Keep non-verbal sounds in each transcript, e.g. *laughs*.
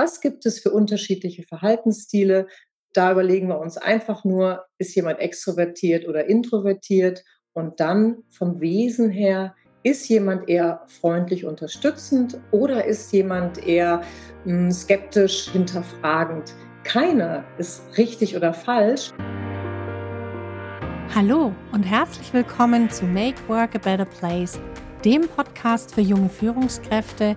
was gibt es für unterschiedliche Verhaltensstile. Da überlegen wir uns einfach nur, ist jemand extrovertiert oder introvertiert und dann vom Wesen her, ist jemand eher freundlich unterstützend oder ist jemand eher mh, hm, skeptisch hinterfragend? Keiner ist richtig oder falsch. Hallo und herzlich willkommen zu Make Work a Better Place, dem Podcast für junge Führungskräfte,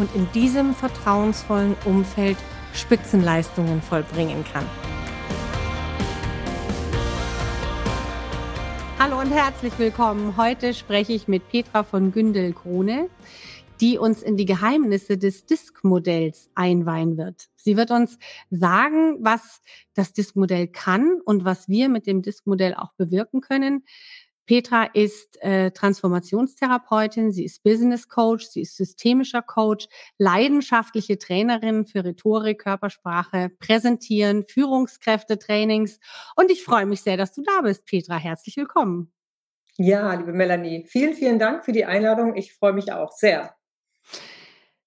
und in diesem vertrauensvollen Umfeld Spitzenleistungen vollbringen kann. Hallo und herzlich willkommen. Heute spreche ich mit Petra von Gündel-Krone, die uns in die Geheimnisse des Disk-Modells einweihen wird. Sie wird uns sagen, was das Disk-Modell kann und was wir mit dem Disk-Modell auch bewirken können. Petra ist äh, Transformationstherapeutin, sie ist Business Coach, sie ist systemischer Coach, leidenschaftliche Trainerin für Rhetorik, Körpersprache, Präsentieren, Führungskräftetrainings. Und ich freue mich sehr, dass du da bist, Petra. Herzlich willkommen. Ja, liebe Melanie, vielen, vielen Dank für die Einladung. Ich freue mich auch sehr.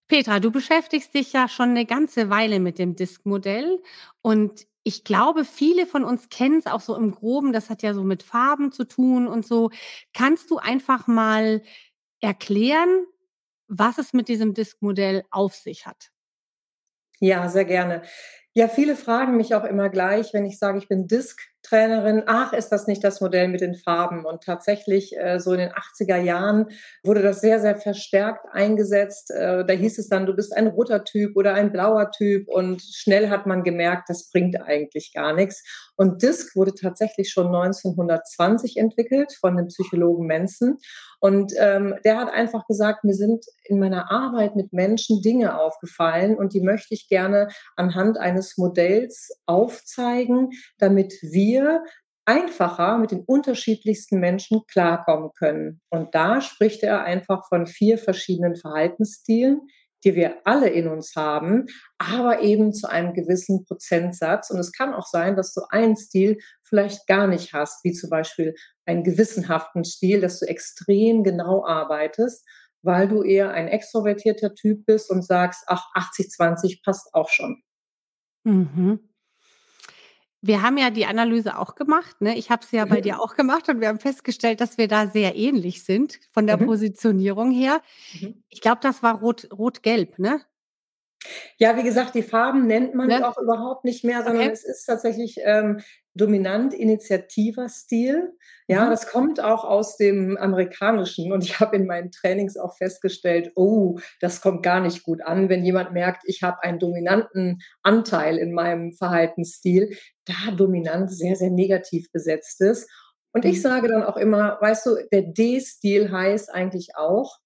Petra, du beschäftigst dich ja schon eine ganze Weile mit dem Disk-Modell und ich glaube, viele von uns kennen es auch so im Groben. Das hat ja so mit Farben zu tun und so. Kannst du einfach mal erklären, was es mit diesem Disk-Modell auf sich hat? Ja, sehr gerne. Ja, viele fragen mich auch immer gleich, wenn ich sage, ich bin Disk Trainerin, ach, ist das nicht das Modell mit den Farben? Und tatsächlich, äh, so in den 80er Jahren wurde das sehr, sehr verstärkt eingesetzt. Äh, da hieß es dann, du bist ein roter Typ oder ein blauer Typ. Und schnell hat man gemerkt, das bringt eigentlich gar nichts. Und DISC wurde tatsächlich schon 1920 entwickelt von dem Psychologen Manson. Und ähm, der hat einfach gesagt, mir sind in meiner Arbeit mit Menschen Dinge aufgefallen und die möchte ich gerne anhand eines Modells aufzeigen, damit wir wir einfacher mit den unterschiedlichsten Menschen klarkommen können. Und da spricht er einfach von vier verschiedenen Verhaltensstilen, die wir alle in uns haben, aber eben zu einem gewissen Prozentsatz. Und es kann auch sein, dass du einen Stil vielleicht gar nicht hast, wie zum Beispiel einen gewissenhaften Stil, dass du extrem genau arbeitest, weil du eher ein extrovertierter Typ bist und sagst, ach, 80-20 passt auch schon. Mhm. Wir haben ja die Analyse auch gemacht. Ne? Ich habe sie ja bei dir auch gemacht und wir haben festgestellt, dass wir da sehr ähnlich sind von der mhm. Positionierung her. Mhm. Ich glaube, das war rot, rot-gelb, ne? Ja, wie gesagt, die Farben nennt man ne? auch überhaupt nicht mehr, sondern okay. es ist tatsächlich ähm, dominant initiativer Stil. Ja, mhm. das kommt auch aus dem Amerikanischen und ich habe in meinen Trainings auch festgestellt, oh, das kommt gar nicht gut an, wenn jemand merkt, ich habe einen dominanten Anteil in meinem Verhaltensstil, da dominant sehr, sehr negativ besetzt ist. Und ich mhm. sage dann auch immer, weißt du, der D-Stil heißt eigentlich auch,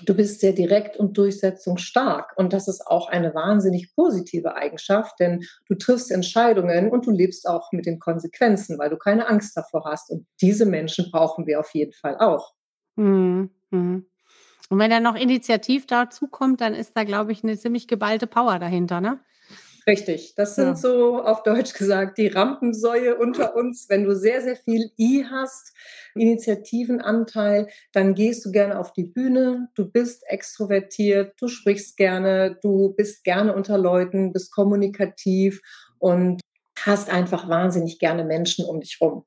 du bist sehr direkt und durchsetzungsstark. Und das ist auch eine wahnsinnig positive Eigenschaft, denn du triffst Entscheidungen und du lebst auch mit den Konsequenzen, weil du keine Angst davor hast. Und diese Menschen brauchen wir auf jeden Fall auch. Mhm. Und wenn dann noch Initiativ dazu kommt, dann ist da, glaube ich, eine ziemlich geballte Power dahinter, ne? Richtig, das sind ja. so auf Deutsch gesagt die Rampensäue unter uns. Wenn du sehr, sehr viel I hast, Initiativenanteil, dann gehst du gerne auf die Bühne, du bist extrovertiert, du sprichst gerne, du bist gerne unter Leuten, bist kommunikativ und hast einfach wahnsinnig gerne Menschen um dich rum.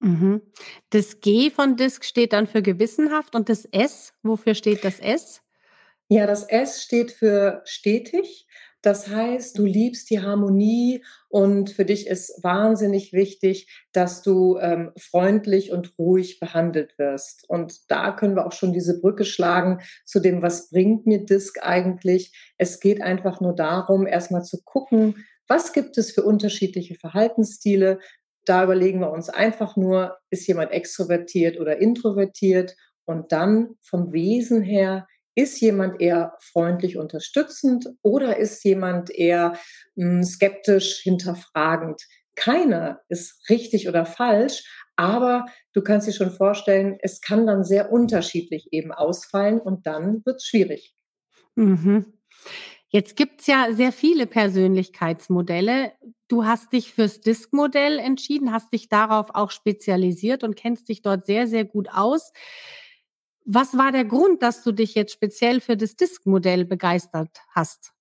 Mhm. Das G von Disk steht dann für gewissenhaft und das S, wofür steht das S? Ja, das S steht für stetig. Das heißt, du liebst die Harmonie und für dich ist wahnsinnig wichtig, dass du ähm, freundlich und ruhig behandelt wirst. Und da können wir auch schon diese Brücke schlagen zu dem, was bringt mir Disk eigentlich. Es geht einfach nur darum, erstmal zu gucken, was gibt es für unterschiedliche Verhaltensstile. Da überlegen wir uns einfach nur, ist jemand extrovertiert oder introvertiert? Und dann vom Wesen her ist jemand eher freundlich unterstützend oder ist jemand eher mh, hm, skeptisch hinterfragend? Keiner ist richtig oder falsch, aber du kannst dir schon vorstellen, es kann dann sehr unterschiedlich eben ausfallen und dann wird es schwierig. Mhm. Jetzt gibt es ja sehr viele Persönlichkeitsmodelle. Du hast dich fürs Disk-Modell entschieden, hast dich darauf auch spezialisiert und kennst dich dort sehr, sehr gut aus. Was war der Grund, dass du dich jetzt speziell für das Disk-Modell begeistert hast?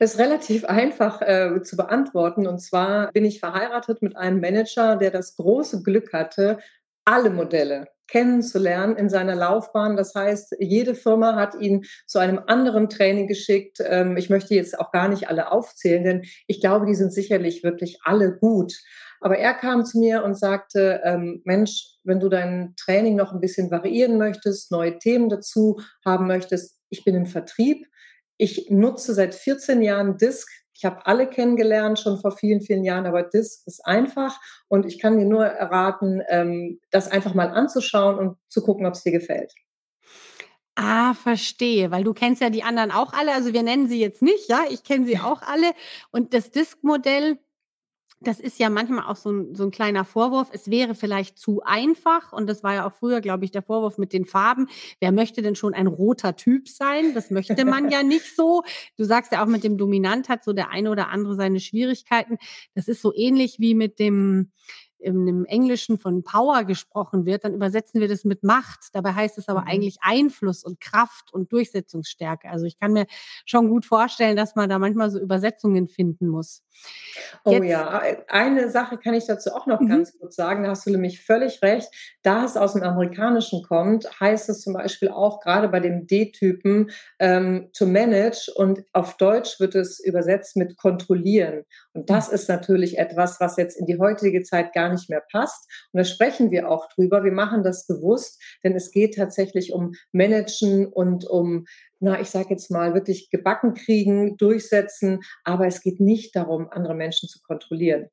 Das ist relativ *laughs* einfach äh, zu beantworten. Und zwar bin ich verheiratet mit einem Manager, der das große Glück hatte, alle Modelle kennenzulernen in seiner Laufbahn. Das heißt, jede Firma hat ihn zu einem anderen Training geschickt. Ähm, ich möchte jetzt auch gar nicht alle aufzählen, denn ich glaube, die sind sicherlich wirklich alle gut. Aber er kam zu mir und sagte, ähm, Mensch, wenn du dein Training noch ein bisschen variieren möchtest, neue Themen dazu haben möchtest, ich bin im Vertrieb. Ich nutze seit 14 Jahren Disk. Ich habe alle kennengelernt, schon vor vielen, vielen Jahren, aber Disk ist einfach und ich kann dir nur erraten, ähm, das einfach mal anzuschauen und zu gucken, ob es dir gefällt. Ah, verstehe, weil du kennst ja die anderen auch alle. Also wir nennen sie jetzt nicht, ja, ich kenne sie *laughs* auch alle. Und das Disk-Modell, das ist ja manchmal auch so ein, so ein kleiner Vorwurf. Es wäre vielleicht zu einfach. Und das war ja auch früher, glaube ich, der Vorwurf mit den Farben. Wer möchte denn schon ein roter Typ sein? Das möchte man ja *laughs* nicht so. Du sagst ja auch mit dem Dominant hat so der eine oder andere seine Schwierigkeiten. Das ist so ähnlich wie mit dem, im Englischen von Power gesprochen wird, dann übersetzen wir das mit Macht. Dabei heißt es aber mhm. eigentlich Einfluss und Kraft und Durchsetzungsstärke. Also ich kann mir schon gut vorstellen, dass man da manchmal so Übersetzungen finden muss. Oh Jetzt, ja, eine Sache kann ich dazu auch noch mhm. ganz kurz sagen. Da hast du nämlich völlig recht. Da es aus dem Amerikanischen kommt, heißt es zum Beispiel auch gerade bei dem D-Typen ähm, to manage und auf Deutsch wird es übersetzt mit kontrollieren. Und das mhm. ist natürlich etwas, was jetzt in die heutige Zeit gar nicht mehr passt. Und da sprechen wir auch drüber. Wir machen das bewusst, denn es geht tatsächlich um Managen und um na, ich sage jetzt mal, wirklich gebacken kriegen, durchsetzen, aber es geht nicht darum, andere Menschen zu kontrollieren.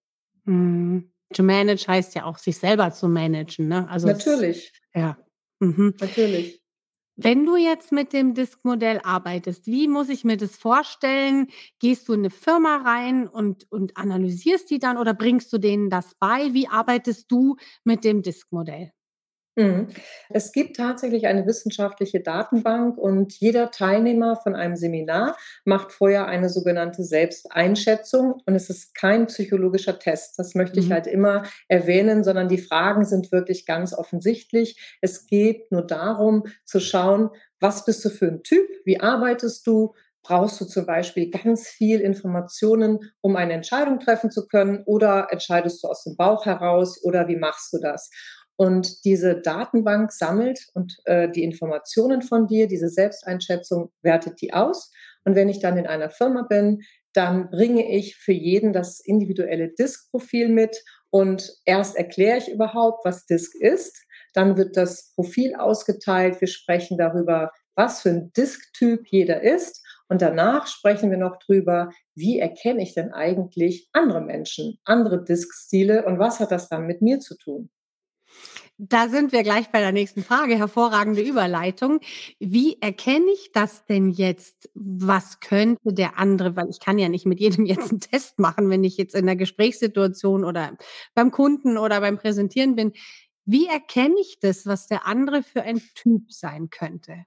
Mm. To manage heißt ja auch, sich selber zu managen. Ne? Also Natürlich. Es, ja. Mhm. Natürlich. Wenn du jetzt mit dem Disk-Modell arbeitest, wie muss ich mir das vorstellen? Gehst du in eine Firma rein und, und analysierst die dann oder bringst du denen das bei? Wie arbeitest du mit dem Disk-Modell? Mhm. Es gibt tatsächlich eine wissenschaftliche Datenbank und jeder Teilnehmer von einem Seminar macht vorher eine sogenannte Selbsteinschätzung und es ist kein psychologischer Test. Das möchte ich mhm. halt immer erwähnen, sondern die Fragen sind wirklich ganz offensichtlich. Es geht nur darum zu schauen, was bist du für ein Typ? Wie arbeitest du? Brauchst du zum Beispiel ganz viel Informationen, um eine Entscheidung treffen zu können? Oder entscheidest du aus dem Bauch heraus? Oder wie machst du das? Und diese Datenbank sammelt und äh, die Informationen von dir, diese Selbsteinschätzung wertet die aus. Und wenn ich dann in einer Firma bin, dann bringe ich für jeden das individuelle Disk-Profil mit und erst erkläre ich überhaupt, was Disk ist. Dann wird das Profil ausgeteilt. Wir sprechen darüber, was für ein Disk-Typ jeder ist. Und danach sprechen wir noch drüber, wie erkenne ich denn eigentlich andere Menschen, andere Disk-Stile und was hat das dann mit mir zu tun? Da sind wir gleich bei der nächsten Frage. Hervorragende Überleitung. Wie erkenne ich das denn jetzt? Was könnte der andere, weil ich kann ja nicht mit jedem jetzt einen Test machen, wenn ich jetzt in der Gesprächssituation oder beim Kunden oder beim Präsentieren bin. Wie erkenne ich das, was der andere für ein Typ sein könnte?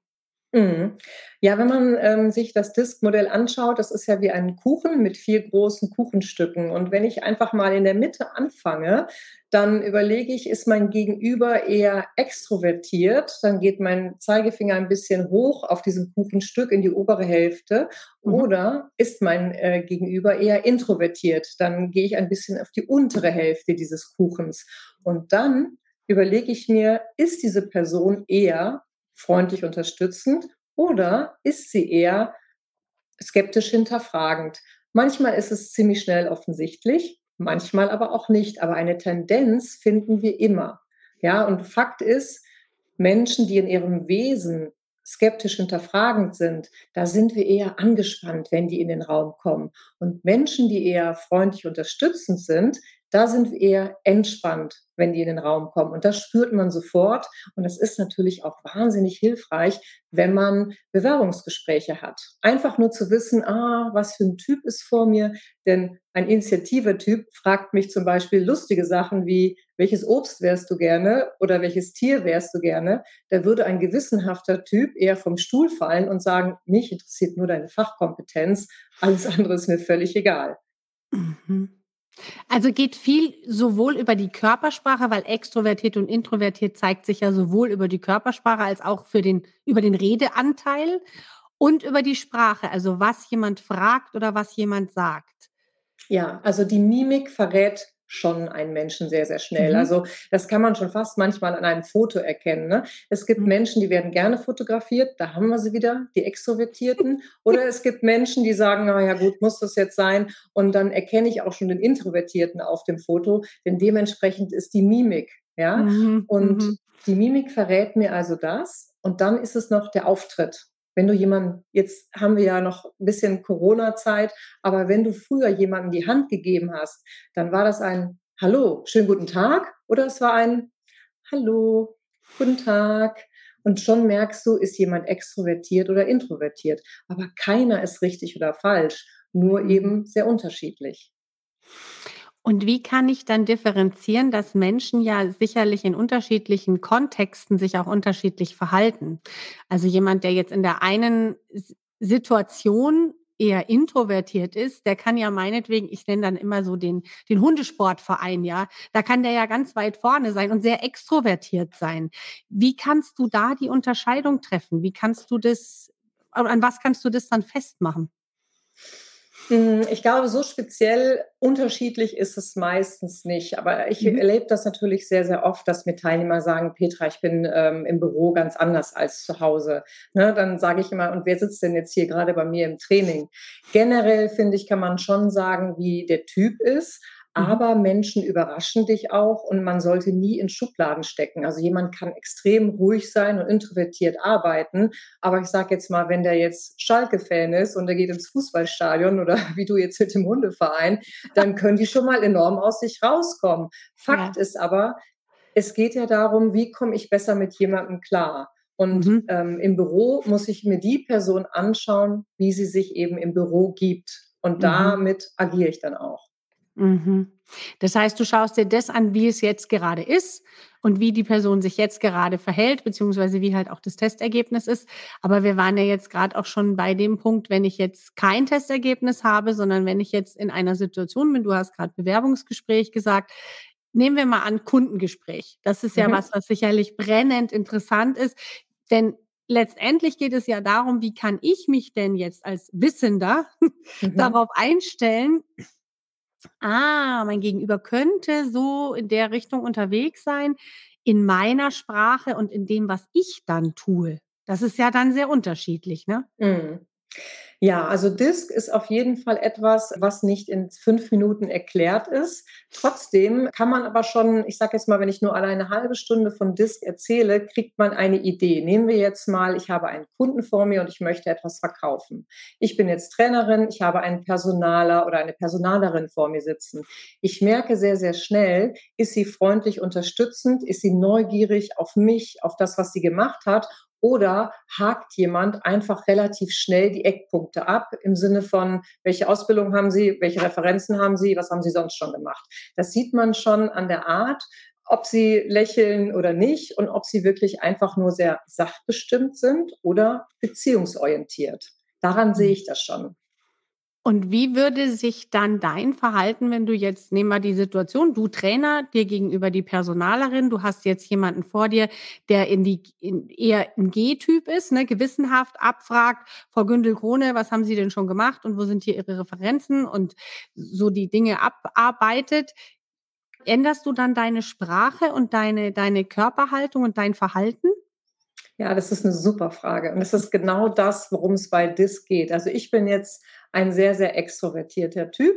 Mhm. Ja, wenn man ähm, sich das Disk-Modell anschaut, das ist ja wie ein Kuchen mit vier großen Kuchenstücken. Und wenn ich einfach mal in der Mitte anfange, dann überlege ich, ist mein Gegenüber eher extrovertiert, dann geht mein Zeigefinger ein bisschen hoch auf diesem Kuchenstück in die obere Hälfte, mhm. oder ist mein äh, Gegenüber eher introvertiert, dann gehe ich ein bisschen auf die untere Hälfte dieses Kuchens. Und dann überlege ich mir, ist diese Person eher freundlich unterstützend oder ist sie eher skeptisch hinterfragend? Manchmal ist es ziemlich schnell offensichtlich, manchmal aber auch nicht. Aber eine Tendenz finden wir immer. Ja, und Fakt ist, Menschen, die in ihrem Wesen skeptisch hinterfragend sind, da sind wir eher angespannt, wenn die in den Raum kommen. Und Menschen, die eher freundlich unterstützend sind, da sind wir eher entspannt, wenn die in den Raum kommen. Und das spürt man sofort. Und das ist natürlich auch wahnsinnig hilfreich, wenn man Bewerbungsgespräche hat. Einfach nur zu wissen, ah, was für ein Typ ist vor mir. Denn ein Initiativer-Typ fragt mich zum Beispiel lustige Sachen wie, welches Obst wärst du gerne oder welches Tier wärst du gerne? Da würde ein gewissenhafter Typ eher vom Stuhl fallen und sagen, mich interessiert nur deine Fachkompetenz, alles andere ist mir völlig egal. Mhm. Also geht viel sowohl über die Körpersprache, weil extrovertiert und introvertiert zeigt sich ja sowohl über die Körpersprache als auch für den, über den Redeanteil und über die Sprache, also was jemand fragt oder was jemand sagt. Ja, also die Mimik verrät schon einen Menschen sehr, sehr schnell. Mhm. Also das kann man schon fast manchmal an einem Foto erkennen. Ne? Es gibt mhm. Menschen, die werden gerne fotografiert, da haben wir sie wieder, die Extrovertierten. *laughs* Oder es gibt Menschen, die sagen, na ja gut, muss das jetzt sein? Und dann erkenne ich auch schon den Introvertierten auf dem Foto, denn dementsprechend ist die Mimik. Ja? Mhm. Und mhm. die Mimik verrät mir also das. Und dann ist es noch der Auftritt. Wenn du jemanden, jetzt haben wir ja noch ein bisschen Corona-Zeit, aber wenn du früher jemandem die Hand gegeben hast, dann war das ein Hallo, schönen guten Tag oder es war ein Hallo, guten Tag. Und schon merkst du, ist jemand extrovertiert oder introvertiert. Aber keiner ist richtig oder falsch, nur eben sehr unterschiedlich. Und wie kann ich dann differenzieren, dass Menschen ja sicherlich in unterschiedlichen Kontexten sich auch unterschiedlich verhalten? Also jemand, der jetzt in der einen Situation eher introvertiert ist, der kann ja meinetwegen, ich nenne dann immer so den, den Hundesportverein, ja, da kann der ja ganz weit vorne sein und sehr extrovertiert sein. Wie kannst du da die Unterscheidung treffen? Wie kannst du das, an was kannst du das dann festmachen? Hm, ich glaube, so speziell unterschiedlich ist es meistens nicht. Aber ich mhm. erlebe das natürlich sehr, sehr oft, dass mir Teilnehmer sagen, Petra, ich bin ähm, im Büro ganz anders als zu Hause. Ne, dann sage ich immer, und wer sitzt denn jetzt hier gerade bei mir im Training? Generell finde ich, kann man schon sagen, wie der Typ ist. Mhm. Aber Menschen überraschen dich auch und man sollte nie in Schubladen stecken. Also jemand kann extrem ruhig sein und introvertiert arbeiten. Aber ich sage jetzt mal, wenn der jetzt Schalke-Fan ist und der geht ins Fußballstadion oder *laughs* wie du jetzt mit dem Hundeverein, dann können die schon mal enorm aus sich rauskommen. Fakt ja. ist aber, es geht ja darum, wie komme ich besser mit jemandem klar. Und mhm. ähm, im Büro muss ich mir die Person anschauen, wie sie sich eben im Büro gibt. Und mhm. damit agiere ich dann auch. Mhm. Das heißt, du schaust dir das an, wie es jetzt gerade ist und wie die Person sich jetzt gerade verhält, beziehungsweise wie halt auch das Testergebnis ist. Aber wir waren ja jetzt gerade auch schon bei dem Punkt, wenn ich jetzt kein Testergebnis habe, sondern wenn ich jetzt in einer Situation bin, du hast gerade Bewerbungsgespräch gesagt, nehmen wir mal an Kundengespräch. Das ist ja mhm. was, was sicherlich brennend interessant ist, denn letztendlich geht es ja darum, wie kann ich mich denn jetzt als Wissender mhm. darauf einstellen, Ah, mein Gegenüber könnte so in der Richtung unterwegs sein, in meiner Sprache und in dem, was ich dann tue. Das ist ja dann sehr unterschiedlich, ne? Mhm. Ja, also Disk ist auf jeden Fall etwas, was nicht in fünf Minuten erklärt ist. Trotzdem kann man aber schon, ich sage jetzt mal, wenn ich nur alleine eine halbe Stunde von Disk erzähle, kriegt man eine Idee. Nehmen wir jetzt mal, ich habe einen Kunden vor mir und ich möchte etwas verkaufen. Ich bin jetzt Trainerin, ich habe einen Personaler oder eine Personalerin vor mir sitzen. Ich merke sehr, sehr schnell, ist sie freundlich unterstützend, ist sie neugierig auf mich, auf das, was sie gemacht hat oder hakt jemand einfach relativ schnell die Eckpunkte ab im Sinne von, welche Ausbildung haben Sie, welche Referenzen haben Sie, was haben Sie sonst schon gemacht? Das sieht man schon an der Art, ob sie lächeln oder nicht und ob sie wirklich einfach nur sehr sachbestimmt sind oder beziehungsorientiert. Daran sehe ich das schon. Und wie würde sich dann dein Verhalten, wenn du jetzt, nehmen wir die Situation, du Trainer, dir gegenüber die Personalerin, du hast jetzt jemanden vor dir, der in die in eher ein G-Typ ist, ne, gewissenhaft abfragt, Frau Gündel-Krone, was haben Sie denn schon gemacht und wo sind hier Ihre Referenzen und so die Dinge abarbeitet. Änderst du dann deine Sprache und deine, deine Körperhaltung und dein Verhalten? Ja, das ist eine super Frage. Und das ist genau das, worum es bei DIS geht. Also ich bin jetzt ein sehr, sehr extrovertierter Typ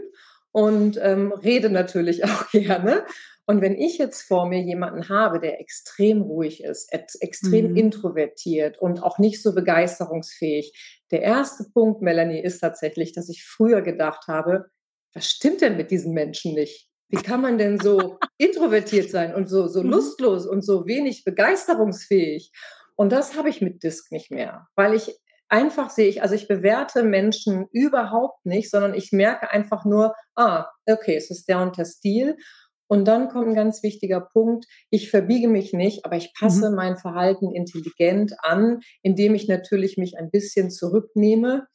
und ähm, rede natürlich *laughs* auch gerne. Und wenn ich jetzt vor mir jemanden habe, der extrem ruhig ist, extrem mhm. introvertiert und auch nicht so begeisterungsfähig, der erste Punkt, Melanie, ist tatsächlich, dass ich früher gedacht habe, was stimmt denn mit diesen Menschen nicht? wie kann man denn so *laughs* introvertiert sein und so, so mhm. lustlos und so wenig begeisterungsfähig? Und das habe ich mit Disk nicht mehr, weil ich einfach sehe ich, also ich bewerte Menschen überhaupt nicht, sondern ich merke einfach nur, ah, okay, es ist der und der Stil. Und dann kommt ein ganz wichtiger Punkt, ich verbiege mich nicht, aber ich passe mhm. mein Verhalten intelligent an, indem ich natürlich mich ein bisschen zurücknehme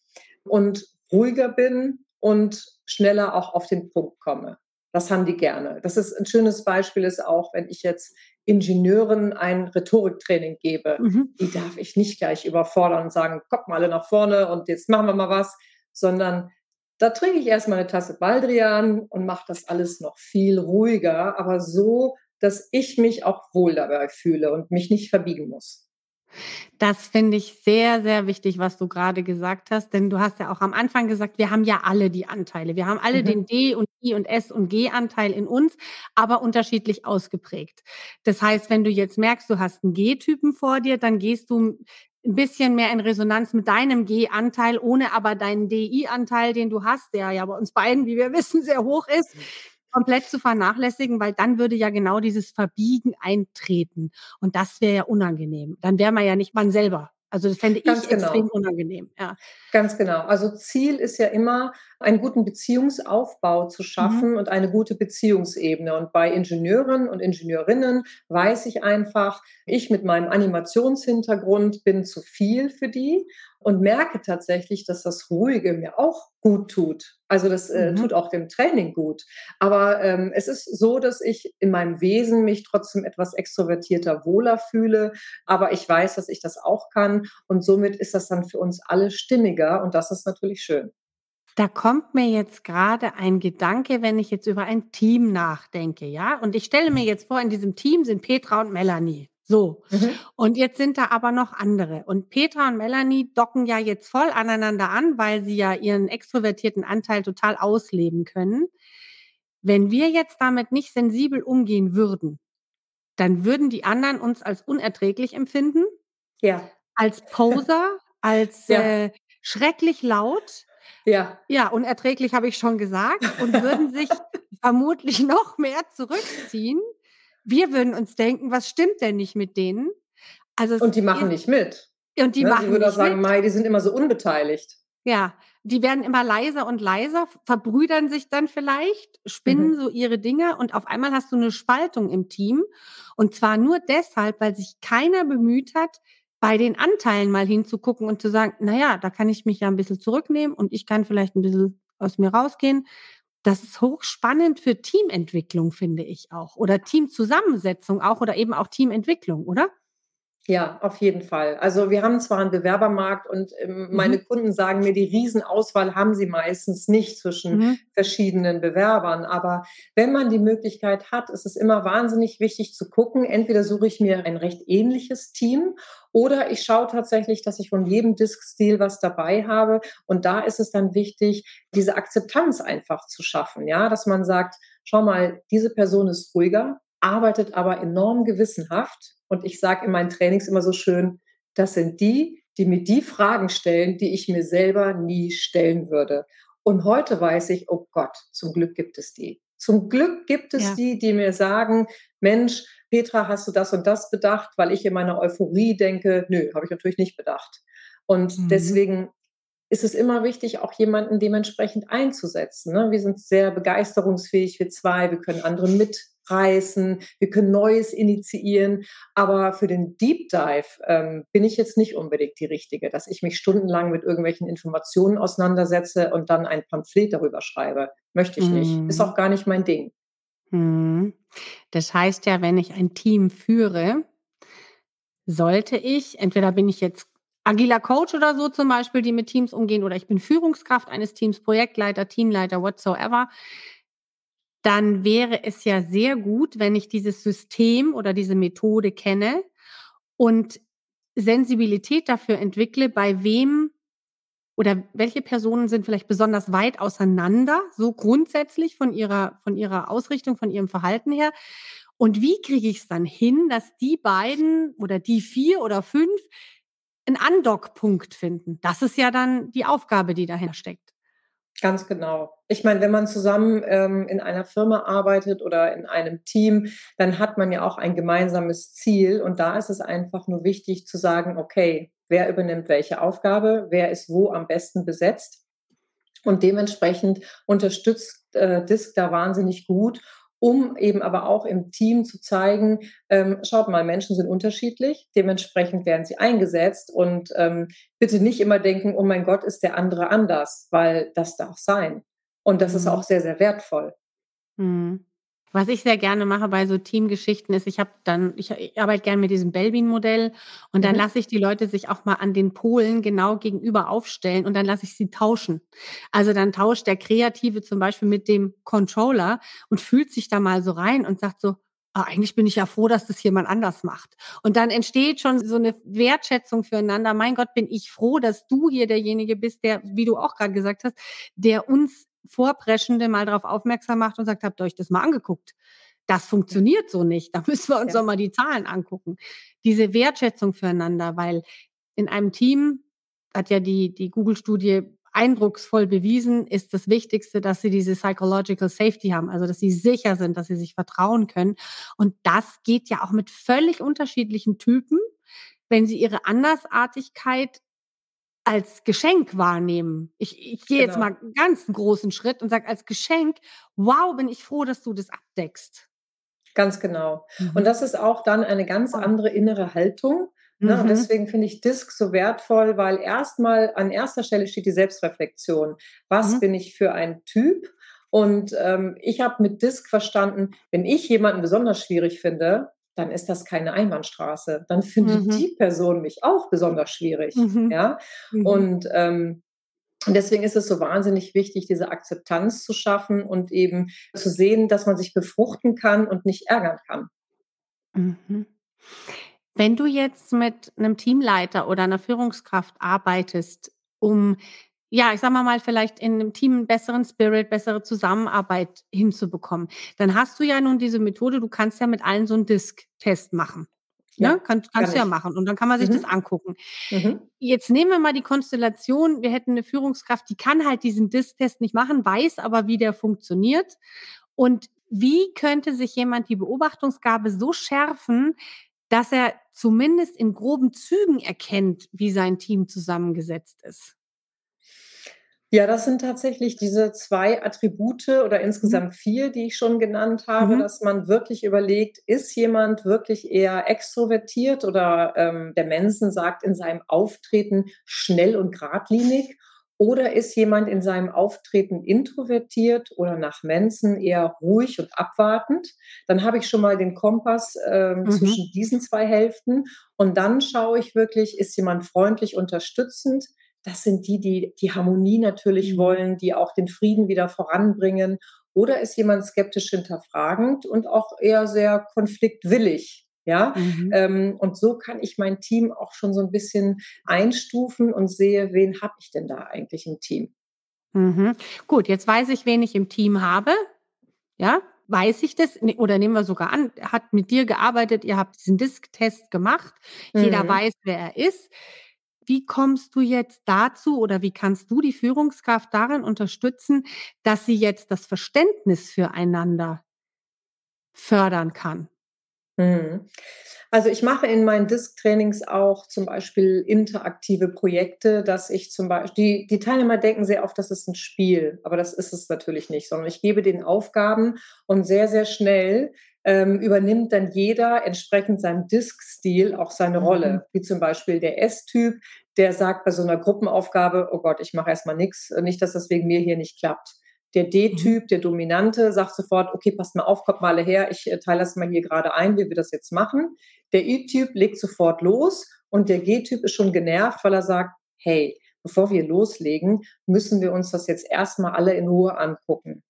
und ruhiger bin und schneller auch auf den Punkt komme. Das haben die gerne. Das ist ein schönes Beispiel ist auch, wenn ich jetzt Ingenieuren ein Rhetoriktraining gebe, mhm. die darf ich nicht gleich überfordern und sagen, kommt mal alle nach vorne und jetzt machen wir mal was, sondern da trinke ich erstmal eine Tasse Baldrian und mache das alles noch viel ruhiger, aber so, dass ich mich auch wohl dabei fühle und mich nicht verbiegen muss. Das finde ich sehr, sehr wichtig, was du gerade gesagt hast, denn du hast ja auch am Anfang gesagt, wir haben ja alle die Anteile. Wir haben alle mhm. den D und I und S und G-Anteil in uns, aber unterschiedlich ausgeprägt. Das heißt, wenn du jetzt merkst, du hast einen G-Typen vor dir, dann gehst du ein bisschen mehr in Resonanz mit deinem G-Anteil, ohne aber deinen DI-Anteil, den du hast, der ja bei uns beiden, wie wir *laughs* wissen, sehr hoch ist, komplett zu vernachlässigen, weil dann würde ja genau dieses Verbiegen eintreten. Und das wäre ja unangenehm. Dann wäre man ja nicht man selber. Also das fände ich Ganz genau. extrem unangenehm. Ja. Ganz genau. Also Ziel ist ja immer, einen guten Beziehungsaufbau zu schaffen mhm. und eine gute Beziehungsebene. Und bei Ingenieuren und Ingenieurinnen weiß ich einfach, ich mit meinem Animationshintergrund bin zu viel für die und merke tatsächlich, dass das Ruhige mir auch gut tut. Also das äh, mhm. tut auch dem Training gut. Aber ähm, es ist so, dass ich in meinem Wesen mich trotzdem etwas extrovertierter, wohler fühle. Aber ich weiß, dass ich das auch kann. Und somit ist das dann für uns alle stimmiger. Und das ist natürlich schön. Da kommt mir jetzt gerade ein Gedanke, wenn ich jetzt über ein Team nachdenke, ja? Und ich stelle mir jetzt vor, in diesem Team sind Petra und Melanie. So. Mhm. Und jetzt sind da aber noch andere. Und Petra und Melanie docken ja jetzt voll aneinander an, weil sie ja ihren extrovertierten Anteil total ausleben können. Wenn wir jetzt damit nicht sensibel umgehen würden, dann würden die anderen uns als unerträglich empfinden. Ja. Als Poser, *laughs* als ja. äh, schrecklich laut ja. Ja, unerträglich habe ich schon gesagt und würden sich *laughs* vermutlich noch mehr zurückziehen. Wir würden uns denken, was stimmt denn nicht mit denen? Also und die machen nicht mit. Und die ne? machen Ich würde auch sagen, Mai, die sind immer so unbeteiligt. Ja, die werden immer leiser und leiser, verbrüdern sich dann vielleicht, spinnen mhm. so ihre Dinge und auf einmal hast du eine Spaltung im Team. Und zwar nur deshalb, weil sich keiner bemüht hat, bei den Anteilen mal hinzugucken und zu sagen, naja, da kann ich mich ja ein bisschen zurücknehmen und ich kann vielleicht ein bisschen aus mir rausgehen. Das ist hochspannend für Teamentwicklung, finde ich auch. Oder Teamzusammensetzung auch oder eben auch Teamentwicklung, oder? Ja, auf jeden Fall. Also wir haben zwar einen Bewerbermarkt und ähm, meine mhm. Kunden sagen mir, die Riesenauswahl haben sie meistens nicht zwischen mhm. verschiedenen Bewerbern. Aber wenn man die Möglichkeit hat, ist es immer wahnsinnig wichtig zu gucken. Entweder suche ich mir ein recht ähnliches Team oder ich schaue tatsächlich, dass ich von jedem Disk-Stil was dabei habe. Und da ist es dann wichtig, diese Akzeptanz einfach zu schaffen. Ja, dass man sagt, schau mal, diese Person ist ruhiger, arbeitet aber enorm gewissenhaft und ich sage in meinen Trainings immer so schön, das sind die, die mir die Fragen stellen, die ich mir selber nie stellen würde. Und heute weiß ich, oh Gott, zum Glück gibt es die. Zum Glück gibt es ja. die, die mir sagen, Mensch, Petra, hast du das und das bedacht? Weil ich in meiner Euphorie denke, nö, habe ich natürlich nicht bedacht. Und mhm. deswegen ist es immer wichtig, auch jemanden dementsprechend einzusetzen. Ne? Wir sind sehr begeisterungsfähig, wir zwei, wir können andere mit reißen, wir können Neues initiieren. Aber für den Deep Dive ähm, bin ich jetzt nicht unbedingt die Richtige, dass ich mich stundenlang mit irgendwelchen Informationen auseinandersetze und dann ein Pamphlet darüber schreibe. Möchte ich nicht. Ist auch gar nicht mein Ding. Mhm. Das heißt ja, wenn ich ein Team führe, sollte ich, entweder bin ich jetzt agiler Coach oder so zum Beispiel, die mit Teams umgehen, oder ich bin Führungskraft eines Teams, Projektleiter, Teamleiter, whatsoever, dann wäre es ja sehr gut, wenn ich dieses System oder diese Methode kenne und Sensibilität dafür entwickle, bei wem oder welche Personen sind vielleicht besonders weit auseinander, so grundsätzlich von ihrer, von ihrer Ausrichtung, von ihrem Verhalten her. Und wie kriege ich es dann hin, dass die beiden oder die vier oder fünf einen Andockpunkt finden? Das ist ja dann die Aufgabe, die dahinter steckt. Ganz genau. Ich meine, wenn man zusammen ähm, in einer Firma arbeitet oder in einem Team, dann hat man ja auch ein gemeinsames Ziel. Und da ist es einfach nur wichtig zu sagen, okay, wer übernimmt welche Aufgabe, wer ist wo am besten besetzt. Und dementsprechend unterstützt äh, DISC da wahnsinnig gut, um eben aber auch im Team zu zeigen, ähm, schaut mal, Menschen sind unterschiedlich, dementsprechend werden sie eingesetzt und ähm, bitte nicht immer denken, oh mein Gott, ist der andere anders, weil das darf sein. Und das mhm. ist auch sehr, sehr wertvoll. Mhm. Was ich sehr gerne mache bei so Teamgeschichten ist, ich habe dann, ich, ich arbeite gerne mit diesem Belbin-Modell und dann mhm. lasse ich die Leute sich auch mal an den Polen genau gegenüber aufstellen und dann lasse ich sie tauschen. Also dann tauscht der Kreative zum Beispiel mit dem Controller und fühlt sich da mal so rein und sagt so, ah, eigentlich bin ich ja froh, dass das jemand anders macht. Und dann entsteht schon so eine Wertschätzung füreinander. Mein Gott, bin ich froh, dass du hier derjenige bist, der, wie du auch gerade gesagt hast, der uns Vorpreschende mal darauf aufmerksam macht und sagt, habt ihr euch das mal angeguckt? Das funktioniert so nicht. Da müssen wir uns ja. doch mal die Zahlen angucken. Diese Wertschätzung füreinander, weil in einem Team hat ja die, die Google-Studie eindrucksvoll bewiesen, ist das Wichtigste, dass sie diese Psychological Safety haben, also dass sie sicher sind, dass sie sich vertrauen können. Und das geht ja auch mit völlig unterschiedlichen Typen, wenn sie ihre Andersartigkeit als Geschenk wahrnehmen. Ich, ich gehe genau. jetzt mal einen ganz großen Schritt und sage als Geschenk, wow, bin ich froh, dass du das abdeckst. Ganz genau. Mhm. Und das ist auch dann eine ganz andere innere Haltung. Ne? Mhm. Und deswegen finde ich Disk so wertvoll, weil erstmal an erster Stelle steht die Selbstreflexion. Was mhm. bin ich für ein Typ? Und ähm, ich habe mit Disk verstanden, wenn ich jemanden besonders schwierig finde, dann ist das keine Einbahnstraße. Dann findet mhm. die Person mich auch besonders schwierig. Mhm. Ja? Mhm. Und ähm, deswegen ist es so wahnsinnig wichtig, diese Akzeptanz zu schaffen und eben zu sehen, dass man sich befruchten kann und nicht ärgern kann. Mhm. Wenn du jetzt mit einem Teamleiter oder einer Führungskraft arbeitest, um ja, ich sag mal mal, vielleicht in einem Team einen besseren Spirit, bessere Zusammenarbeit hinzubekommen. Dann hast du ja nun diese Methode, du kannst ja mit allen so einen Disk-Test machen. Ja, ne? Kann, kannst kann du ja machen. Und dann kann man sich mhm. das angucken. Mhm. Jetzt nehmen wir mal die Konstellation, wir hätten eine Führungskraft, die kann halt diesen Disk-Test nicht machen, weiß aber, wie der funktioniert. Und wie könnte sich jemand die Beobachtungsgabe so schärfen, dass er zumindest in groben Zügen erkennt, wie sein Team zusammengesetzt ist? Ja, das sind tatsächlich diese zwei Attribute oder mhm. insgesamt vier, die ich schon genannt habe, mhm. dass man wirklich überlegt, ist jemand wirklich eher extrovertiert oder ähm, der Mensen sagt in seinem Auftreten schnell und geradlinig oder ist jemand in seinem Auftreten introvertiert oder nach Mensen eher ruhig und abwartend? Dann habe ich schon mal den Kompass äh, mhm. zwischen diesen zwei Hälften. Und dann schaue ich wirklich, ist jemand freundlich unterstützend? Das sind die, die die Harmonie natürlich mhm. wollen, die auch den Frieden wieder voranbringen. Oder ist jemand skeptisch hinterfragend und auch eher sehr konfliktwillig? Ja, mhm. ähm, und so kann ich mein Team auch schon so ein bisschen einstufen und sehe, wen habe ich denn da eigentlich im Team? Mhm. Gut, jetzt weiß ich, wen ich im Team habe. Ja, weiß ich das? Ne, oder nehmen wir sogar an, hat mit dir gearbeitet, ihr habt diesen Disk-Test gemacht, jeder mhm. weiß, wer er ist. Wie kommst du jetzt dazu oder wie kannst du die Führungskraft darin unterstützen, dass sie jetzt das Verständnis füreinander fördern kann? Mhm. Also ich mache in meinen Disk-Trainings auch zum Beispiel interaktive Projekte, dass ich zum Beispiel, die, die Teilnehmer denken sehr oft, das ist ein Spiel, aber das ist es natürlich nicht, sondern ich gebe den Aufgaben und sehr, sehr schnell ähm, übernimmt dann jeder entsprechend seinem Disk-Stil auch seine Rolle. Mhm. Wie zum Beispiel der S-Typ, der sagt bei so einer Gruppenaufgabe, oh Gott, ich mache erstmal nichts, nicht, dass das wegen mir hier nicht klappt. Der D-Typ, mhm. der Dominante, sagt sofort, okay, passt mal auf, kommt mal her, ich äh, teile das mal hier gerade ein, wie wir das jetzt machen. Der I-Typ legt sofort los und der G-Typ ist schon genervt, weil er sagt, hey, bevor wir loslegen, müssen wir uns das jetzt erstmal alle in Ruhe angucken.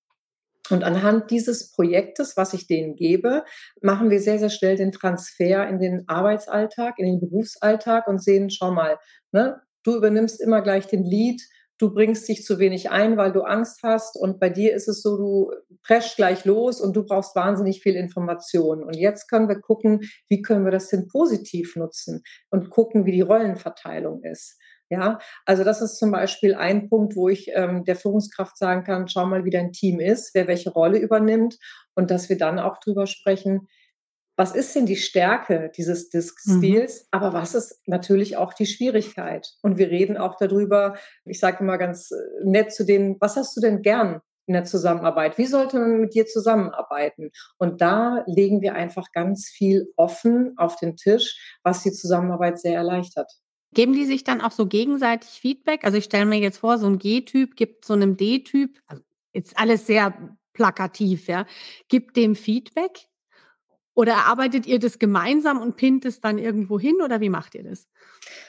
Und anhand dieses Projektes, was ich denen gebe, machen wir sehr, sehr schnell den Transfer in den Arbeitsalltag, in den Berufsalltag und sehen, schau mal, ne, du übernimmst immer gleich den Lead, du bringst dich zu wenig ein, weil du Angst hast und bei dir ist es so, du presch gleich los und du brauchst wahnsinnig viel Information. Und jetzt können wir gucken, wie können wir das denn positiv nutzen und gucken, wie die Rollenverteilung ist. Ja, also das ist zum Beispiel ein Punkt, wo ich ähm, der Führungskraft sagen kann, schau mal, wie dein Team ist, wer welche Rolle übernimmt und dass wir dann auch drüber sprechen, was ist denn die Stärke dieses Disk-Stils, mhm. aber was ist natürlich auch die Schwierigkeit? Und wir reden auch darüber, ich sage immer ganz äh, nett zu denen, was hast du denn gern in der Zusammenarbeit? Wie sollte man mit dir zusammenarbeiten? Und da legen wir einfach ganz viel offen auf den Tisch, was die Zusammenarbeit sehr erleichtert. Geben die sich dann auch so gegenseitig Feedback? Also ich stelle mir jetzt vor, so ein G-Typ gibt so einem D-Typ, also jetzt alles sehr plakativ, ja, gibt dem Feedback? Oder erarbeitet ihr das gemeinsam und pinnt es dann irgendwo hin oder wie macht ihr das?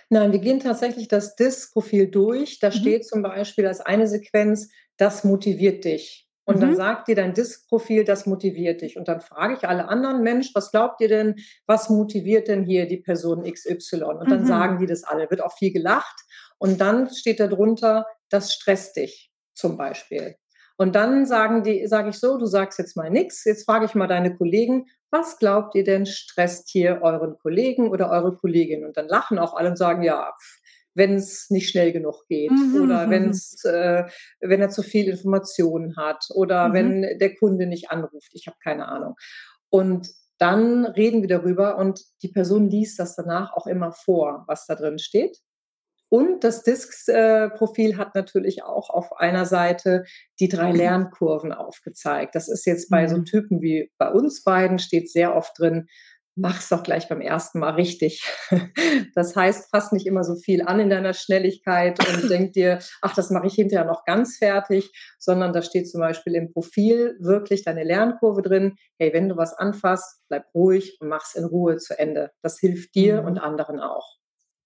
Nein, wir gehen tatsächlich das DIS-Profil durch. Da mhm. steht zum Beispiel als eine Sequenz, das motiviert dich. Und mhm. dann sagt dir dein Disk-Profil, das motiviert dich. Und dann frage ich alle anderen, Mensch, was glaubt ihr denn, was motiviert denn hier die Person XY? Und dann mhm. sagen die das alle. Wird auch viel gelacht. Und dann steht da drunter, das stresst dich zum Beispiel. Und dann sagen die, sage ich so, du sagst jetzt mal nichts. Jetzt frage ich mal deine Kollegen, was glaubt ihr denn stresst hier euren Kollegen oder eure Kollegin? Und dann lachen auch alle und sagen, ja, wenn es nicht schnell genug geht mhm. oder mhm, wenn's, mhm. äh, wenn er zu viel Informationen hat oder mhm. wenn der Kunde nicht anruft. Ich habe keine Ahnung. Und dann reden wir darüber und die Person liest das danach auch immer vor, was da drin steht. Und das Disks-Profil äh, hat natürlich auch auf einer Seite die drei Lernkurven aufgezeigt. Das ist jetzt bei so mhm. Typen wie bei uns beiden steht sehr oft drin, mach's doch gleich beim ersten Mal richtig. *laughs* Das heißt, fass nicht immer so viel an in deiner Schnelligkeit und *laughs* denk dir, ach, das mache ich hinterher noch ganz fertig, sondern da steht zum Beispiel im Profil wirklich deine Lernkurve drin. Hey, wenn du was anfasst, bleib ruhig und mach's in Ruhe zu Ende. Das hilft dir mhm. und anderen auch.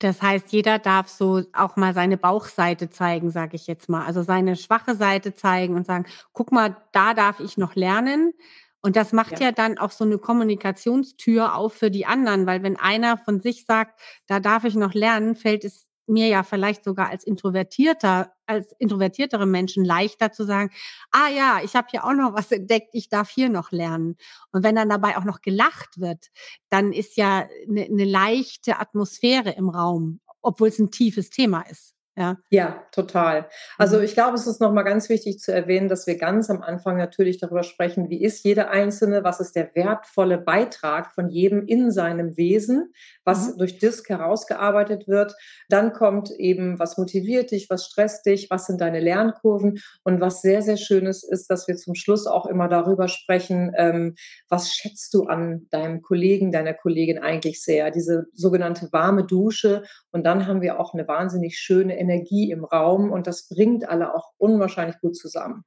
Das heißt, jeder darf so auch mal seine Bauchseite zeigen, sage ich jetzt mal. Also seine schwache Seite zeigen und sagen, guck mal, da darf ich noch lernen. Und das macht ja. ja. dann auch so eine Kommunikationstür auf für die anderen, weil wenn einer von sich sagt, da darf ich noch lernen, fällt es mir ja vielleicht sogar als introvertierter, als introvertiertere Menschen leichter zu sagen, ah ja, ich habe hier auch noch was entdeckt, ich darf hier noch lernen. Und wenn dann dabei auch noch gelacht wird, dann ist ja eine, eine leichte Atmosphäre im Raum, obwohl es ein tiefes Thema ist. Ja. ja, total. Also mhm. ich glaube, es ist nochmal ganz wichtig zu erwähnen, dass wir ganz am Anfang natürlich darüber sprechen, wie ist jeder Einzelne, was ist der wertvolle Beitrag von jedem in seinem Wesen, was mhm. durch DISC herausgearbeitet wird. Dann kommt eben, was motiviert dich, was stresst dich, was sind deine Lernkurven. Und was sehr, sehr schön ist, ist, dass wir zum Schluss auch immer darüber sprechen, ähm, was schätzt du an deinem Kollegen, deiner Kollegin eigentlich sehr. Diese sogenannte warme Dusche. Und dann haben wir auch eine wahnsinnig schöne Energie im Raum und das bringt alle auch unwahrscheinlich gut zusammen.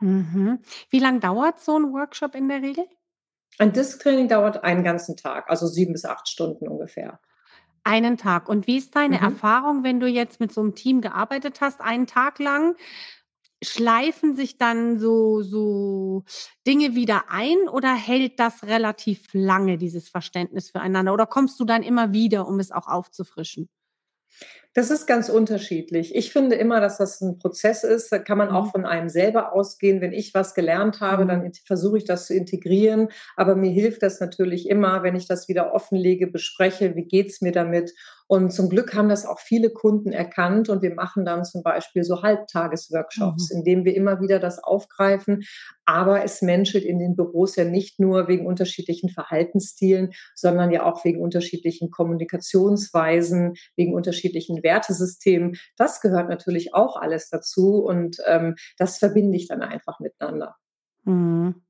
Mhm. Wie lange dauert so ein Workshop in der Regel? Ein Disk-Training dauert einen ganzen Tag, also sieben bis acht Stunden ungefähr. Einen Tag. Und wie ist deine mhm. Erfahrung, wenn du jetzt mit so einem Team gearbeitet hast, einen Tag lang? Schleifen sich dann so, so Dinge wieder ein oder hält das relativ lange, dieses Verständnis füreinander? Oder kommst du dann immer wieder, um es auch aufzufrischen? Das ist ganz unterschiedlich. Ich finde immer, dass das ein Prozess ist. Da kann man auch mhm. von einem selber ausgehen. Wenn ich was gelernt habe, dann mhm. versuche ich das zu integrieren. Aber mir hilft das natürlich immer, wenn ich das wieder offenlege, bespreche, wie geht es mir damit und zum Glück haben das auch viele Kunden erkannt und wir machen dann zum Beispiel so Halbtagesworkshops, mhm. in denen wir immer wieder das aufgreifen. Aber es menschelt in den Büros ja nicht nur wegen unterschiedlichen Verhaltensstilen, sondern ja auch wegen unterschiedlichen Kommunikationsweisen, wegen unterschiedlichen Wertesystemen. Das gehört natürlich auch alles dazu und ähm, das verbinde ich dann einfach miteinander. Mhm.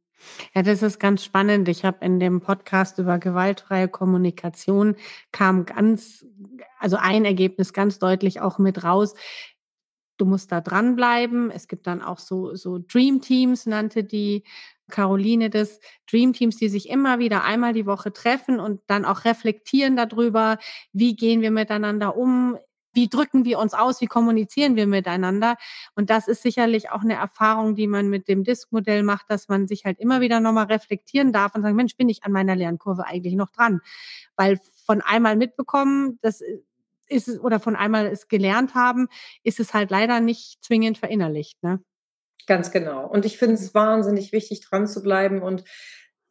Ja, das ist ganz spannend. Ich habe in dem Podcast über gewaltfreie Kommunikation kam ganz, also ein Ergebnis ganz deutlich auch mit raus. Du musst da dranbleiben. Es gibt dann auch so, so Dream Teams, nannte die Caroline das, Dream Teams, die sich immer wieder einmal die Woche treffen und dann auch reflektieren darüber, wie gehen wir miteinander um wie drücken wir uns aus, wie kommunizieren wir miteinander. Und das ist sicherlich auch eine Erfahrung, die man mit dem Disk-Modell macht, dass man sich halt immer wieder nochmal reflektieren darf und sagen, Mensch, bin ich an meiner Lernkurve eigentlich noch dran? Weil von einmal mitbekommen, das ist es, oder von einmal es gelernt haben, ist es halt leider nicht zwingend verinnerlicht. Ne? Ganz genau. Und ich finde es wahnsinnig wichtig, dran zu bleiben und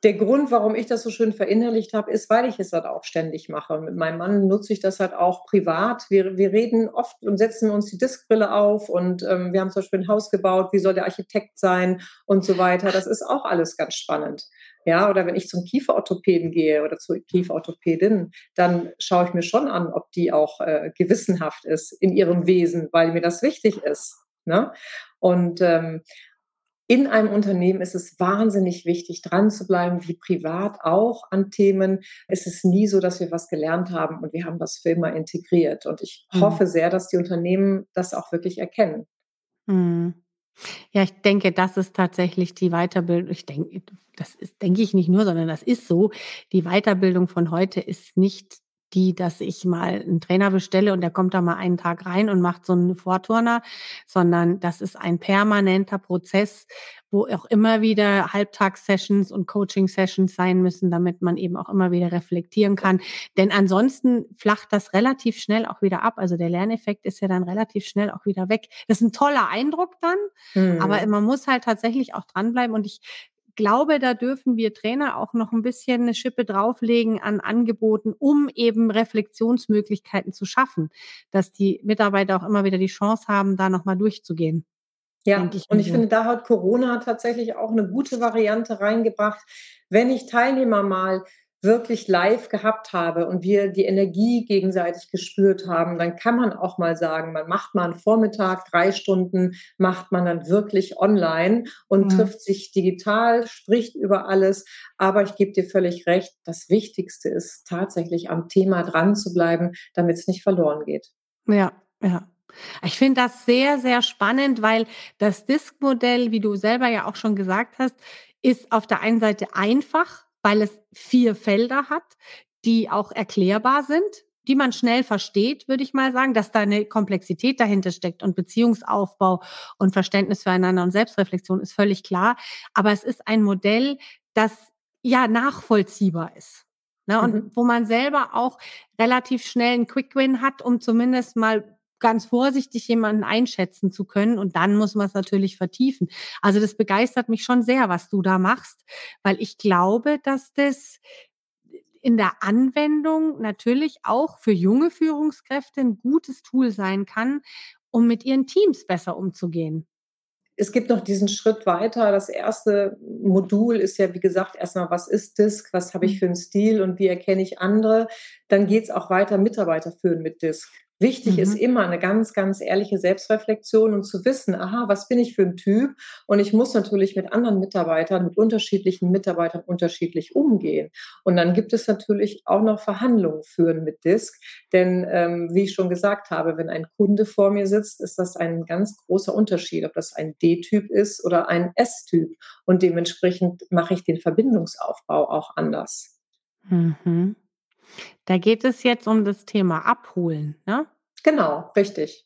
der Grund, warum ich das so schön verinnerlicht habe, ist, weil ich es halt auch ständig mache. Mit meinem Mann nutze ich das halt auch privat. Wir, wir reden oft und setzen uns die Diskbrille auf und ähm, wir haben zum Beispiel ein Haus gebaut, wie soll der Architekt sein und so weiter. Das ist auch alles ganz spannend. Ja, oder wenn ich zum Kieferorthopäden gehe oder zur Kieferorthopädin, dann schaue ich mir schon an, ob die auch äh, gewissenhaft ist in ihrem Wesen, weil mir das wichtig ist. Ne? Und ähm, in einem Unternehmen ist es wahnsinnig wichtig, dran zu bleiben, wie privat auch an Themen. Es ist nie so, dass wir was gelernt haben und wir haben das für immer integriert. Und ich mhm. hoffe sehr, dass die Unternehmen das auch wirklich erkennen. Mhm. Ja, ich denke, das ist tatsächlich die Weiterbildung. Ich denke, das ist, denke ich nicht nur, sondern das ist so. Die Weiterbildung von heute ist nicht die, dass ich mal einen Trainer bestelle und der kommt da mal einen Tag rein und macht so einen Vorturner, sondern das ist ein permanenter Prozess, wo auch immer wieder Halbtagssessions und Coaching-Sessions sein müssen, damit man eben auch immer wieder reflektieren kann. Denn ansonsten flacht das relativ schnell auch wieder ab. Also der Lerneffekt ist ja dann relativ schnell auch wieder weg. Das ist ein toller Eindruck dann, mhm. aber man muss halt tatsächlich auch dranbleiben. Und ich glaube, da dürfen wir Trainer auch noch ein bisschen eine Schippe drauflegen an Angeboten, um eben Reflexionsmöglichkeiten zu schaffen, dass die Mitarbeiter auch immer wieder die Chance haben, da nochmal durchzugehen. Ja, ich und ich finde, da hat Corona tatsächlich auch eine gute Variante reingebracht. Wenn ich Teilnehmer mal wirklich live gehabt habe und wir die Energie gegenseitig gespürt haben, dann kann man auch mal sagen, man macht mal einen Vormittag, drei Stunden, macht man dann wirklich online und mhm. trifft sich digital, spricht über alles. Aber ich gebe dir völlig recht, das Wichtigste ist tatsächlich am Thema dran zu bleiben, damit es nicht verloren geht. Ja, ja. Ich finde das sehr, sehr spannend, weil das Disk-Modell, wie du selber ja auch schon gesagt hast, ist auf der einen Seite einfach, weil es vier Felder hat, die auch erklärbar sind, die man schnell versteht, würde ich mal sagen, dass da eine Komplexität dahinter steckt und Beziehungsaufbau und Verständnis füreinander und Selbstreflexion ist völlig klar. Aber es ist ein Modell, das ja nachvollziehbar ist. Ne, und mhm. wo man selber auch relativ schnell einen Quick Win hat, um zumindest mal ganz vorsichtig jemanden einschätzen zu können. Und dann muss man es natürlich vertiefen. Also das begeistert mich schon sehr, was du da machst, weil ich glaube, dass das in der Anwendung natürlich auch für junge Führungskräfte ein gutes Tool sein kann, um mit ihren Teams besser umzugehen. Es gibt noch diesen Schritt weiter. Das erste Modul ist ja, wie gesagt, erstmal, was ist Disk, was habe ich mhm. für einen Stil und wie erkenne ich andere. Dann geht es auch weiter, Mitarbeiter führen mit Disk. Wichtig mhm. ist immer eine ganz, ganz ehrliche Selbstreflexion und zu wissen, aha, was bin ich für ein Typ? Und ich muss natürlich mit anderen Mitarbeitern, mit unterschiedlichen Mitarbeitern unterschiedlich umgehen. Und dann gibt es natürlich auch noch Verhandlungen führen mit Disk. Denn ähm, wie ich schon gesagt habe, wenn ein Kunde vor mir sitzt, ist das ein ganz großer Unterschied, ob das ein D-Typ ist oder ein S-Typ. Und dementsprechend mache ich den Verbindungsaufbau auch anders. Mhm. Da geht es jetzt um das Thema Abholen, ne? Genau, richtig.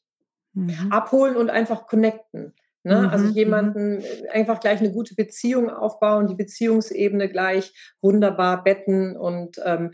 Mhm. Abholen und einfach connecten. Ne? Mhm. Also mhm. jemanden äh, einfach gleich eine gute Beziehung aufbauen, die Beziehungsebene gleich wunderbar betten und ähm,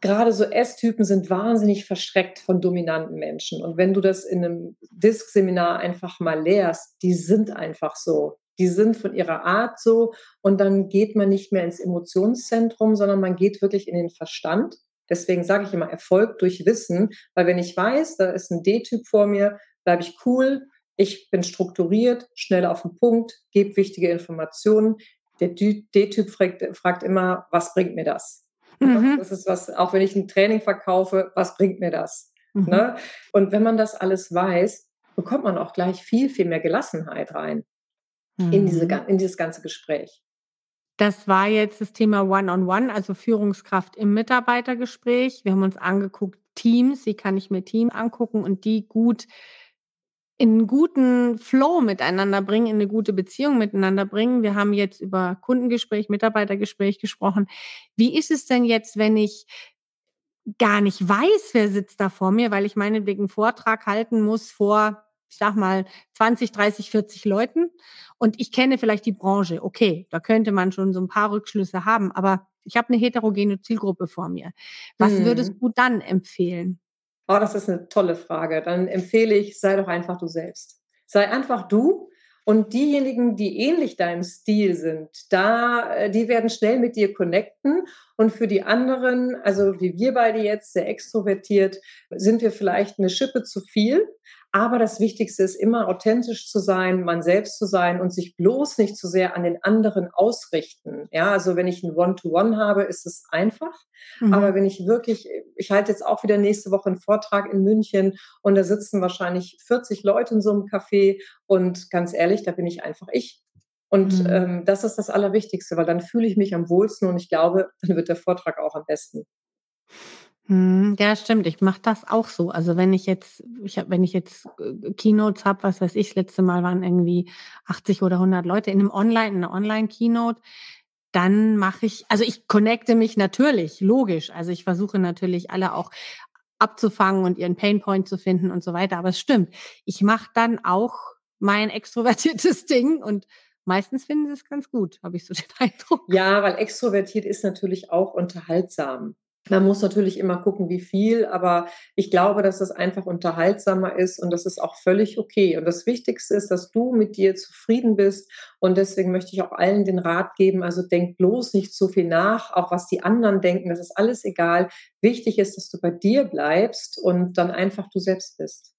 gerade so S-Typen sind wahnsinnig verschreckt von dominanten Menschen. Und wenn du das in einem Disk-Seminar einfach mal lehrst, die sind einfach so. Die sind von ihrer Art so. Und dann geht man nicht mehr ins Emotionszentrum, sondern man geht wirklich in den Verstand. Deswegen sage ich immer Erfolg durch Wissen, weil wenn ich weiß, da ist ein D-Typ vor mir, bleibe ich cool, ich bin strukturiert, schnell auf den Punkt, gebe wichtige Informationen. Der D-Typ fragt, fragt, immer, was bringt mir das? Mhm. Das ist was, auch wenn ich ein Training verkaufe, was bringt mir das? Mhm. Ne? Und wenn man das alles weiß, bekommt man auch gleich viel, viel mehr Gelassenheit rein mhm. in, diese, mhm. in dieses ganze Gespräch. Das war jetzt das Thema One-on-One, -on -One, also Führungskraft im Mitarbeitergespräch. Wir haben uns angeguckt, Teams, wie kann ich mir Teams angucken und die gut in einen guten Flow miteinander bringen, in eine gute Beziehung miteinander bringen. Wir haben jetzt über Kundengespräch, Mitarbeitergespräch gesprochen. Wie ist es denn jetzt, wenn ich gar nicht weiß, wer sitzt da vor mir, weil ich meinetwegen einen Vortrag halten muss vor ich sag mal, 20, 30, 40 Leuten und ich kenne vielleicht die Branche. Okay, da könnte man schon so ein paar Rückschlüsse haben, aber ich habe eine heterogene Zielgruppe vor mir. Was hm. würdest du dann empfehlen? Oh, das ist eine tolle Frage. Dann empfehle ich, sei doch einfach du selbst. Sei einfach du Und diejenigen, die ähnlich deinem Stil sind, da, äh, die werden schnell mit dir connecten. Und für die anderen, also wie wir beide jetzt, sehr extrovertiert, sind wir vielleicht eine Schippe zu viel. Aber das Wichtigste ist immer authentisch zu sein, man selbst zu sein und sich bloß nicht zu sehr an den anderen ausrichten. Ja, also wenn ich ein One-to-One -One habe, ist es einfach. Mhm. Aber wenn ich wirklich, ich halte jetzt auch wieder nächste Woche einen Vortrag in München und da sitzen wahrscheinlich 40 Leute in so einem Café und ganz ehrlich, da bin ich einfach ich. Und mhm. ähm, das ist das Allerwichtigste, weil dann fühle ich mich am wohlsten und ich glaube, dann wird der Vortrag auch am besten. Mhm, ja, stimmt. Ich mache das auch so. Also wenn ich jetzt, ich hab, wenn ich jetzt äh, Keynotes habe, was weiß ich, das letzte Mal waren irgendwie 80 oder 100 Leute in einem Online, in einer Online-Keynote, dann mache ich, also ich connecte mich natürlich, logisch. Also ich versuche natürlich alle auch abzufangen und ihren Painpoint zu finden und so weiter. Aber es stimmt. Ich mache dann auch mein extrovertiertes *laughs* Ding und meistens finden sie es ganz gut, habe ich so den *laughs* Eindruck. Ja, weil extrovertiert ist natürlich auch unterhaltsam. Man muss natürlich immer gucken, wie viel, aber ich glaube, dass es einfach unterhaltsamer ist und das ist auch völlig okay. Und das Wichtigste ist, dass du mit dir zufrieden bist. Und deswegen möchte ich auch allen den Rat geben, also denk bloß nicht so viel nach, auch was die anderen denken, das ist alles egal. Wichtig ist, dass du bei dir bleibst und dann einfach du selbst bist.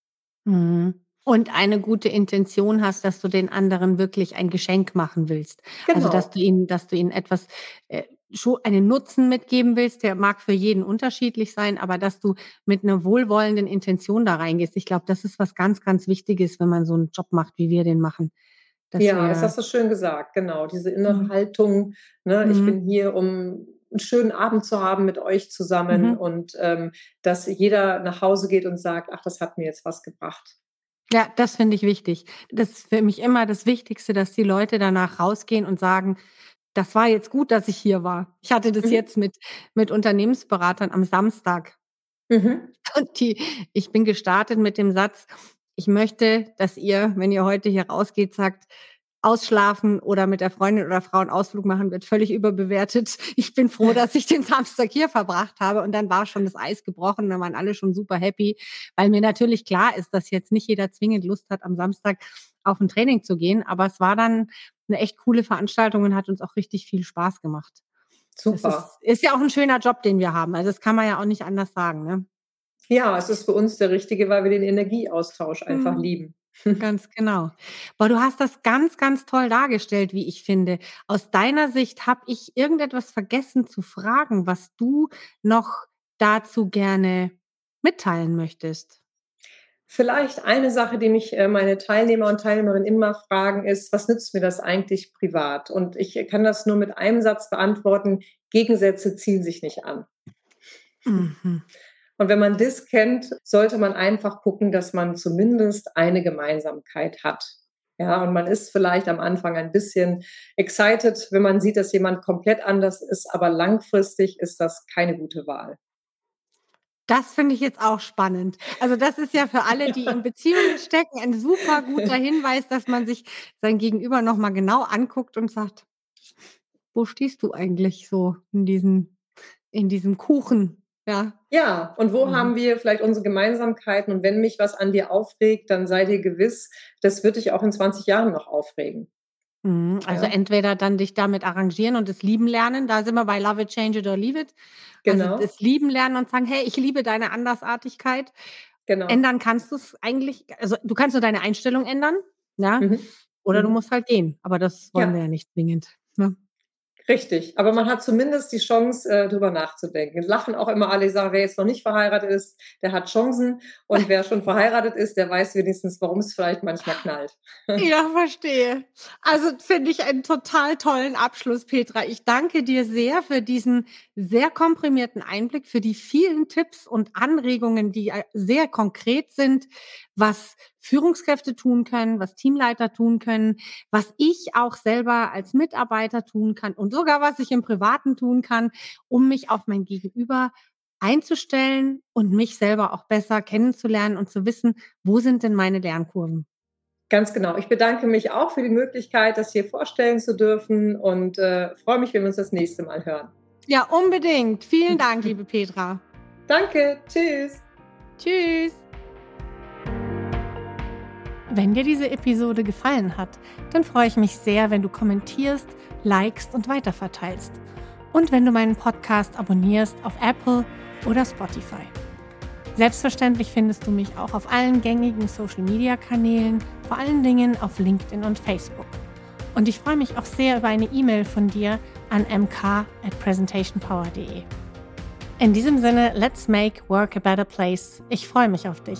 Mhm. Und eine gute Intention hast, dass du den anderen wirklich ein Geschenk machen willst. Genau. Also dass du ihnen, dass du ihnen etwas äh, schon einen Nutzen mitgeben willst, der mag für jeden unterschiedlich sein, aber dass du mit einer wohlwollenden Intention da reingehst. Ich glaube, das ist was ganz, ganz Wichtiges, wenn man so einen Job macht, wie wir den machen. Das ja, das hast du schön gesagt, genau. Diese innere mhm. Haltung, ne, mhm. ich bin hier, um einen schönen Abend zu haben mit euch zusammen mhm. und ähm, dass jeder nach Hause geht und sagt, ach, das hat mir jetzt was gebracht. Ja, das finde ich wichtig. Das ist für mich immer das Wichtigste, dass die Leute danach rausgehen und sagen, das war jetzt gut, dass ich hier war. Ich hatte das mhm. jetzt mit, mit Unternehmensberatern am Samstag. Mhm. *laughs* Und die, ich bin gestartet mit dem Satz, ich möchte, dass ihr, wenn ihr heute hier rausgeht, sagt, ausschlafen oder mit der Freundin oder Frau einen Ausflug machen wird völlig überbewertet. *laughs* Ich bin froh, dass ich den Samstag hier verbracht habe und dann war schon das Eis gebrochen, dann waren alle schon super happy, weil mir natürlich klar ist, dass jetzt nicht jeder zwingend Lust hat, am Samstag auf ein Training zu gehen, aber es war dann eine echt coole Veranstaltung und hat uns auch richtig viel Spaß gemacht. Super. Ist, ist, ja auch ein schöner Job, den wir haben. Also das kann man ja auch nicht anders sagen. Ne? Ja, es ist für uns der richtige, weil wir den Energieaustausch einfach mhm. lieben. *laughs* Ganz genau. Aber du hast das ganz, ganz toll dargestellt, wie ich finde. Aus deiner Sicht habe ich irgendetwas vergessen zu fragen, was du noch dazu gerne mitteilen möchtest. Vielleicht eine Sache, die mich äh, meine Teilnehmer und Teilnehmerinnen immer fragen, ist, was nützt mir das eigentlich privat? Und ich kann das nur mit einem Satz beantworten, Gegensätze ziehen sich nicht an. Mhm. Und wenn man das kennt, sollte man einfach gucken, dass man zumindest eine Gemeinsamkeit hat. Ja, und man ist vielleicht am Anfang ein bisschen excited, wenn man sieht, dass jemand komplett anders ist, aber langfristig ist das keine gute Wahl. Das finde ich jetzt auch spannend. Also das ist ja für alle, die in *laughs* Beziehungen stecken, ein super guter Hinweis, dass man sich sein Gegenüber nochmal genau anguckt und sagt, wo stehst du eigentlich so in diesem, in diesem Kuchen? Ja. Ja, und wo mhm. haben wir vielleicht unsere Gemeinsamkeiten? Und wenn mich was an dir aufregt, dann sei dir gewiss, das wird dich auch in 20 Jahren noch aufregen. Mhm. Also ja. entweder dann dich damit arrangieren und es lieben lernen, da sind wir bei Love it, change it or leave it. Also genau. Also das Lieben lernen und sagen, hey, ich liebe deine Andersartigkeit. Genau. Ändern kannst du es eigentlich, also du kannst nur deine Einstellung ändern, ja, mhm. oder mhm. du musst halt gehen. Aber das wollen ja. wir ja nicht zwingend. Ne? Richtig, aber man hat zumindest die Chance, äh, drüber nachzudenken. Lachen auch immer alle, sagen, wer jetzt noch nicht verheiratet ist, der hat Chancen. Und wer schon verheiratet ist, der weiß wenigstens, warum es vielleicht manchmal knallt. Ja, verstehe. Also finde ich einen total tollen Abschluss, Petra. Ich danke dir sehr für diesen sehr komprimierten Einblick, für die vielen Tipps und Anregungen, die äh, sehr konkret sind, was Führungskräfte tun können, was Teamleiter tun können, was ich auch selber als Mitarbeiter tun kann und sogar was ich im Privaten tun kann, um mich auf mein Gegenüber einzustellen und mich selber auch besser kennenzulernen und zu wissen, wo sind denn meine Lernkurven. Ganz genau. Ich bedanke mich auch für die Möglichkeit, das hier vorstellen zu dürfen und äh, freue mich, wenn wir uns das nächste Mal hören. Ja, unbedingt. Vielen *laughs* Dank, liebe Petra. Danke. Tschüss. Tschüss. Wenn dir diese Episode gefallen hat, dann freue ich mich sehr, wenn du kommentierst, likest und weiterverteilst. Und wenn du meinen Podcast abonnierst auf Apple oder Spotify. Selbstverständlich findest du mich auch auf allen gängigen Social-Media-Kanälen, vor allen Dingen auf LinkedIn und Facebook. Und ich freue mich auch sehr über eine E-Mail von dir an mk at presentationpower.de. In diesem Sinne, let's make work a better place. Ich freue mich auf dich.